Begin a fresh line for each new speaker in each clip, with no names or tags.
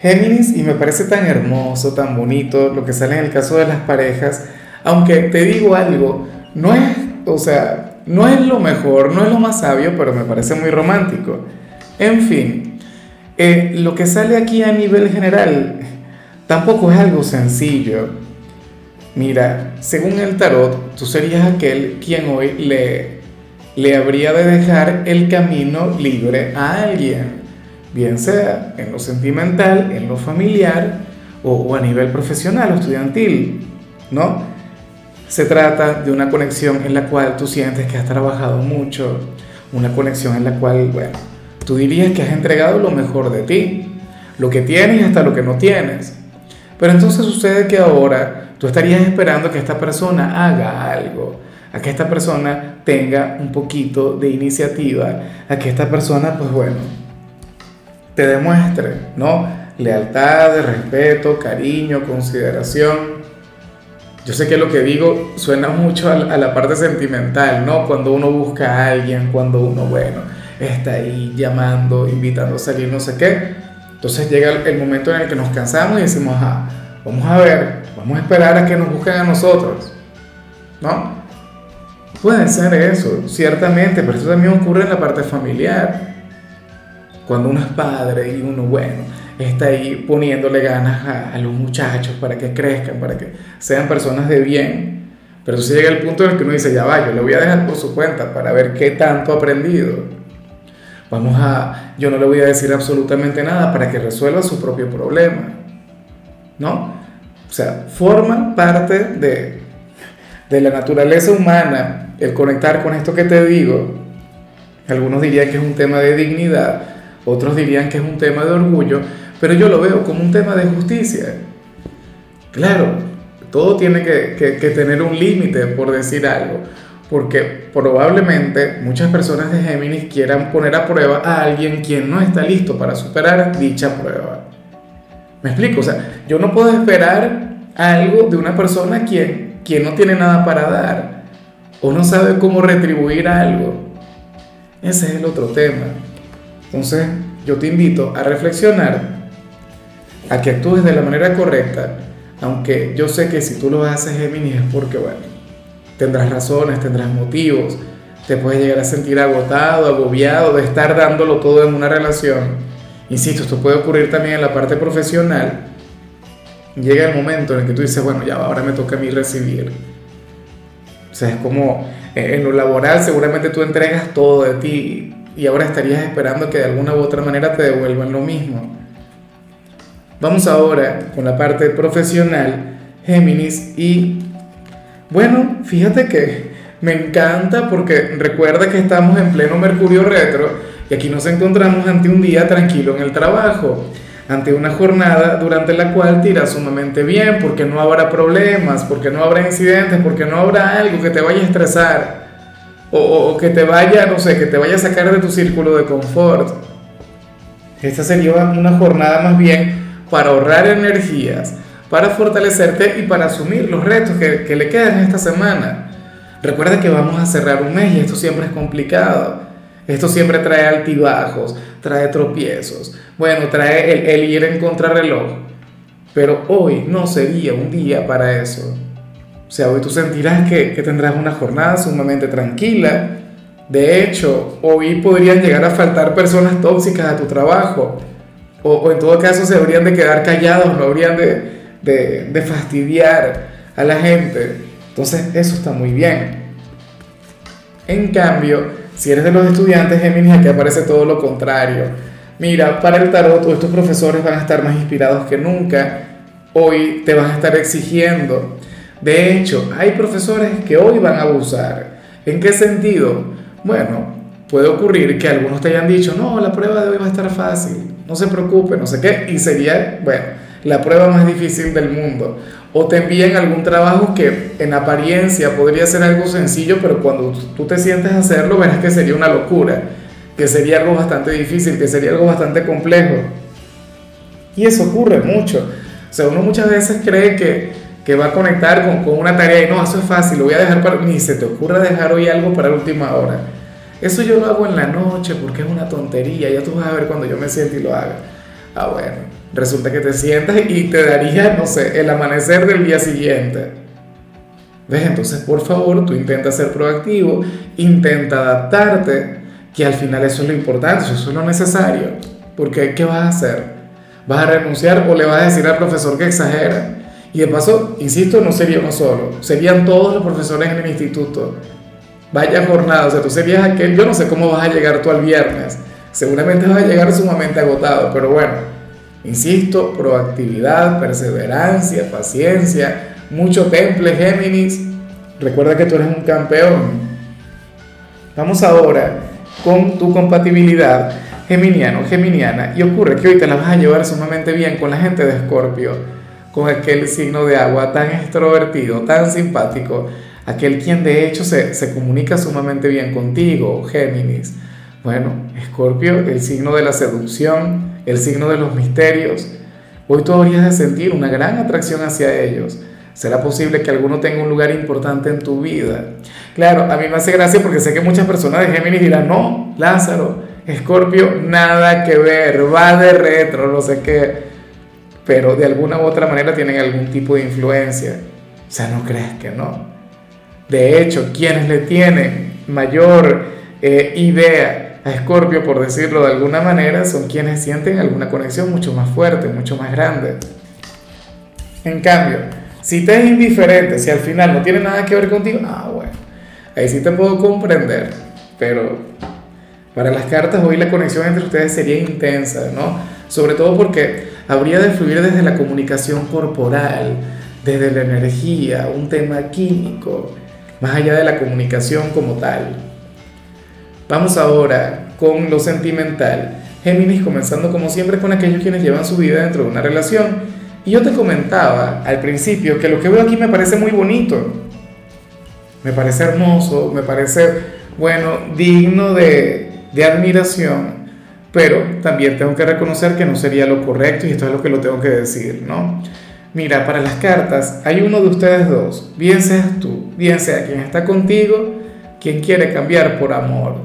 Géminis, y me parece tan hermoso, tan bonito lo que sale en el caso de las parejas, aunque te digo algo, no es, o sea, no es lo mejor, no es lo más sabio, pero me parece muy romántico. En fin, eh, lo que sale aquí a nivel general tampoco es algo sencillo. Mira, según el tarot, tú serías aquel quien hoy le, le habría de dejar el camino libre a alguien bien sea en lo sentimental, en lo familiar o, a nivel profesional o estudiantil, ¿no? Se trata de una conexión en la cual tú sientes que has trabajado mucho, una conexión en la cual, bueno, tú dirías que has entregado lo mejor de ti, lo que tienes hasta lo que no tienes. Pero entonces sucede que ahora tú estarías esperando que esta persona haga algo, a que esta persona tenga un poquito de iniciativa, a que esta persona, pues bueno, te demuestre, ¿no? Lealtad, respeto, cariño, consideración. Yo sé que lo que digo suena mucho a la parte sentimental, ¿no? Cuando uno busca a alguien, cuando uno, bueno, está ahí llamando, invitando a salir, no sé qué. Entonces llega el momento en el que nos cansamos y decimos, ah, vamos a ver, vamos a esperar a que nos busquen a nosotros, ¿no? Puede ser eso, ciertamente, pero eso también ocurre en la parte familiar cuando uno es padre y uno, bueno, está ahí poniéndole ganas a, los muchachos para que crezcan, para que sean personas de bien. Pero si llega el punto en el que uno dice, ya va, yo le voy a dejar por su cuenta para ver qué tanto ha aprendido. Vamos a, yo no le voy a decir absolutamente nada para que resuelva su propio problema. ¿No? O sea, forma parte de, de la naturaleza humana el conectar con esto que te digo. Algunos dirían que es un tema de dignidad, otros dirían que es un tema de orgullo, pero yo lo veo como un tema de justicia. Claro, todo tiene que, tener un límite, por decir algo, porque probablemente muchas personas de Géminis quieran poner a prueba a alguien quien no está listo para superar dicha prueba. ¿Me explico? O sea, yo no puedo esperar algo de una persona quien, quien no tiene nada para dar o no sabe cómo retribuir algo. Ese es el otro tema. Entonces, yo te invito a reflexionar, a que actúes de la manera correcta, aunque yo sé que si tú lo haces, Géminis, es porque, bueno, tendrás razones, tendrás motivos, te puedes llegar a sentir agotado, agobiado de estar dándolo todo en una relación. Insisto, esto puede ocurrir también en la parte profesional. Llega el momento en el que tú dices, bueno, ya ahora me toca a mí recibir. O sea, es como eh, en lo laboral seguramente tú entregas todo de ti, y ahora estarías esperando que de alguna u otra manera te devuelvan lo mismo. Vamos ahora con la parte profesional, Géminis, y bueno, fíjate que me encanta porque recuerda que estamos en pleno Mercurio retro y aquí nos encontramos ante un día tranquilo en el trabajo, ante una jornada durante la cual te irá sumamente bien porque no habrá problemas, porque no habrá incidentes, porque no habrá algo que te vaya a estresar o, que te vaya, no sé, que te vaya a sacar de tu círculo de confort. Esta sería una jornada más bien para ahorrar energías, para fortalecerte y para asumir los retos que, le quedan esta semana. Recuerda que vamos a cerrar un mes y esto siempre es complicado. Esto siempre trae altibajos, trae tropiezos. Bueno, trae el, el ir en contrarreloj. Pero hoy no sería un día para eso. O sea, hoy tú sentirás que, tendrás una jornada sumamente tranquila. De hecho, hoy podrían llegar a faltar personas tóxicas a tu trabajo. O, en todo caso se habrían de quedar callados, no habrían de, de fastidiar a la gente. Entonces, eso está muy bien. En cambio, si eres de los estudiantes Géminis, aquí aparece todo lo contrario. Mira, para el tarot, estos profesores van a estar más inspirados que nunca. Hoy te van a estar exigiendo de hecho, hay profesores que hoy van a abusar. ¿En qué sentido? Bueno, puede ocurrir que algunos te hayan dicho, no, la prueba de hoy va a estar fácil, no se preocupe, no sé qué, y sería, bueno, la prueba más difícil del mundo. O te envían algún trabajo que en apariencia podría ser algo sencillo, pero cuando tú te sientes a hacerlo verás que sería una locura, que sería algo bastante difícil, que sería algo bastante complejo. Y eso ocurre mucho. O sea, uno muchas veces cree que, que va a conectar con, con, una tarea y no, eso es fácil, lo voy a dejar para... Ni se te ocurra dejar hoy algo para última hora. Eso yo lo hago en la noche porque es una tontería, ya tú vas a ver cuando yo me siento y lo haga. Ah, bueno, resulta que te sientas y te daría, no sé, el amanecer del día siguiente. ¿Ves? Entonces, por favor, tú intenta ser proactivo, intenta adaptarte, que al final eso es lo importante, eso es lo necesario. Porque, ¿qué vas a hacer? ¿Vas a renunciar o le vas a decir al profesor que exagera? Y de paso, insisto, no sería uno solo, serían todos los profesores en el instituto. Vaya jornada, o sea, tú serías aquel, yo no sé cómo vas a llegar tú al viernes, seguramente vas a llegar sumamente agotado, pero bueno, insisto, proactividad, perseverancia, paciencia, mucho temple, Géminis, recuerda que tú eres un campeón. Vamos ahora con tu compatibilidad geminiano, geminiana, y ocurre que hoy te la vas a llevar sumamente bien con la gente de Escorpio, con aquel signo de agua tan extrovertido, tan simpático, aquel quien de hecho se, se comunica sumamente bien contigo, Géminis. Bueno, Escorpio, el signo de la seducción, el signo de los misterios. Hoy tú habrías de sentir una gran atracción hacia ellos. ¿Será posible que alguno tenga un lugar importante en tu vida? Claro, a mí me hace gracia porque sé que muchas personas de Géminis dirán, no, Lázaro, Escorpio, nada que ver, va de retro, no sé qué. Pero de alguna u otra manera tienen algún tipo de influencia. O sea, no crees que no. De hecho, quienes le tienen mayor eh, idea a Escorpio, por decirlo de alguna manera, son quienes sienten alguna conexión mucho más fuerte, mucho más grande. En cambio, si te es indiferente, si al final no tiene nada que ver contigo, ah, bueno, ahí sí te puedo comprender. Pero para las cartas hoy la conexión entre ustedes sería intensa, ¿no? Sobre todo porque habría de fluir desde la comunicación corporal, desde la energía, un tema químico más allá de la comunicación como tal. Vamos ahora con lo sentimental. Géminis comenzando como siempre con aquellos quienes llevan su vida dentro de una relación. Y yo te comentaba al principio que lo que veo aquí me parece muy bonito. Me parece hermoso, me parece, bueno, digno de, de admiración. Pero también tengo que reconocer que no sería lo correcto y esto es lo que lo tengo que decir, ¿no? Mira, para las cartas hay uno de ustedes dos, bien seas tú, bien sea quien está contigo, quien quiere cambiar por amor.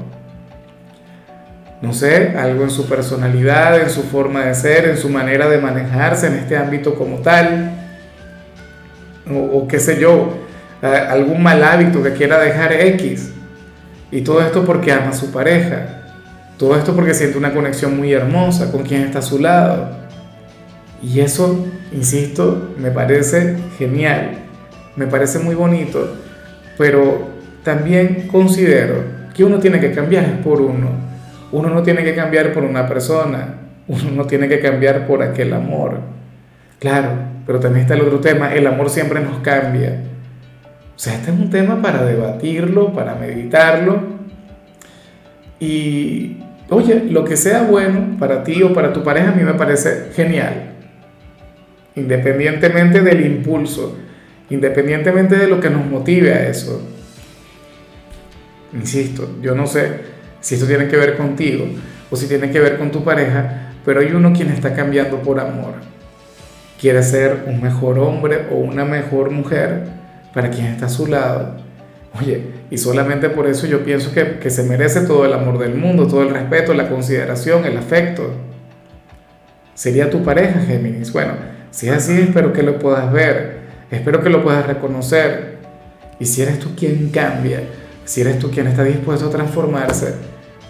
No sé, algo en su personalidad, en su forma de ser, en su manera de manejarse en este ámbito como tal, o, qué sé yo, algún mal hábito que quiera dejar X. Y todo esto porque ama a su pareja. Todo esto porque siente una conexión muy hermosa con quien está a su lado. Y eso, insisto, me parece genial, me parece muy bonito, pero también considero que uno tiene que cambiar por uno. Uno no tiene que cambiar por una persona, uno no tiene que cambiar por aquel amor. Claro, pero también está el otro tema, el amor siempre nos cambia. O sea, este es un tema para debatirlo, para meditarlo. Y, oye, lo que sea bueno para ti o para tu pareja a mí me parece genial independientemente del impulso, independientemente de lo que nos motive a eso. Insisto, yo no sé si esto tiene que ver contigo o si tiene que ver con tu pareja, pero hay uno quien está cambiando por amor. Quiere ser un mejor hombre o una mejor mujer para quien está a su lado. Oye, y solamente por eso yo pienso que, que se merece todo el amor del mundo, todo el respeto, la consideración, el afecto. Sería tu pareja, Géminis. Bueno, si es así, espero que lo puedas ver, espero que lo puedas reconocer. Y si eres tú quien cambia, si eres tú quien está dispuesto a transformarse,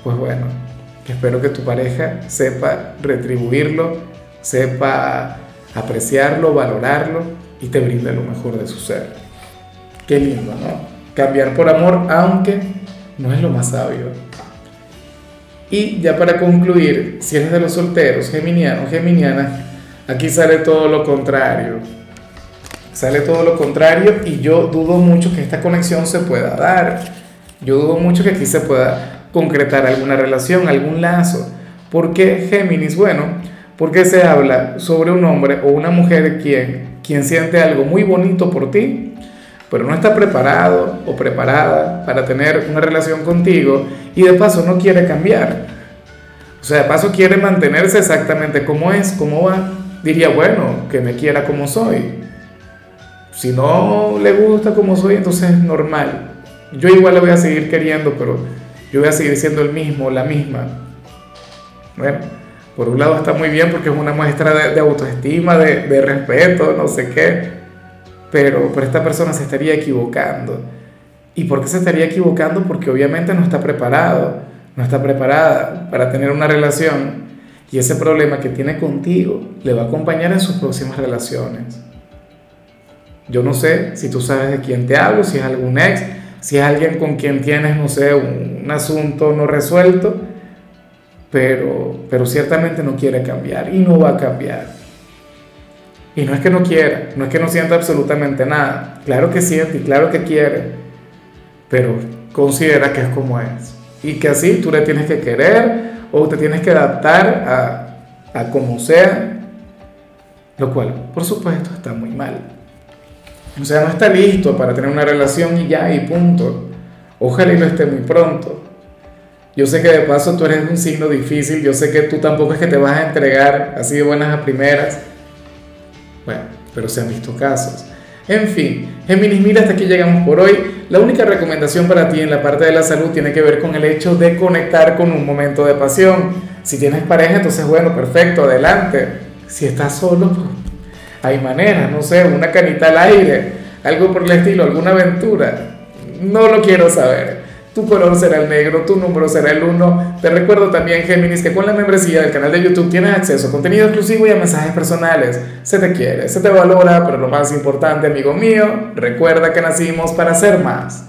pues bueno, espero que tu pareja sepa retribuirlo, sepa apreciarlo, valorarlo y te brinde lo mejor de su ser. Qué lindo, ¿no? Cambiar por amor, aunque no es lo más sabio. Y ya para concluir, si eres de los solteros, geminianos, geminianas, Aquí sale todo lo contrario. Sale todo lo contrario y yo dudo mucho que esta conexión se pueda dar. Yo dudo mucho que aquí se pueda concretar alguna relación, algún lazo. ¿Por qué Géminis? Bueno, Porque se habla sobre un hombre o una mujer quien, quien siente algo muy bonito por ti, pero no está preparado o preparada para tener una relación contigo y de paso no quiere cambiar. O sea, de paso quiere mantenerse exactamente como es, como va. Diría, bueno, que me quiera como soy. Si no le gusta como soy, entonces es normal. Yo igual le voy a seguir queriendo, pero yo voy a seguir siendo el mismo, la misma. Bueno, por un lado está muy bien porque es una muestra de, autoestima, de, respeto, no sé qué, pero, pero esta persona se estaría equivocando. ¿Y por qué se estaría equivocando? Porque obviamente no está preparado, no está preparada para tener una relación y ese problema que tiene contigo le va a acompañar en sus próximas relaciones. Yo no sé si tú sabes de quién te hablo, si es algún ex, si es alguien con quien tienes, no sé, un, un asunto no resuelto, pero, pero ciertamente no quiere cambiar y no va a cambiar. Y no es que no quiera, no es que no sienta absolutamente nada. Claro que siente y claro que quiere, pero considera que es como es. Y que así tú le tienes que querer o te tienes que adaptar a, a como sea, lo cual, por supuesto, está muy mal. O sea, no está listo para tener una relación y ya, y punto. Ojalá y lo esté muy pronto. Yo sé que de paso tú eres un signo difícil, yo sé que tú tampoco es que te vas a entregar así de buenas a primeras. Bueno, pero se han visto casos. En fin, Géminis, mira, hasta aquí llegamos por hoy. La única recomendación para ti en la parte de la salud tiene que ver con el hecho de conectar con un momento de pasión. Si tienes pareja, entonces bueno, perfecto, adelante. Si estás solo, pues, hay maneras, no sé, una canita al aire, algo por el estilo, alguna aventura. No lo quiero saber. Tu color será el negro, tu número será el 1. Te recuerdo también, Géminis, que con la membresía del canal de YouTube tienes acceso a contenido exclusivo y a mensajes personales. Se te quiere, se te valora, pero lo más importante, amigo mío, recuerda que nacimos para ser más.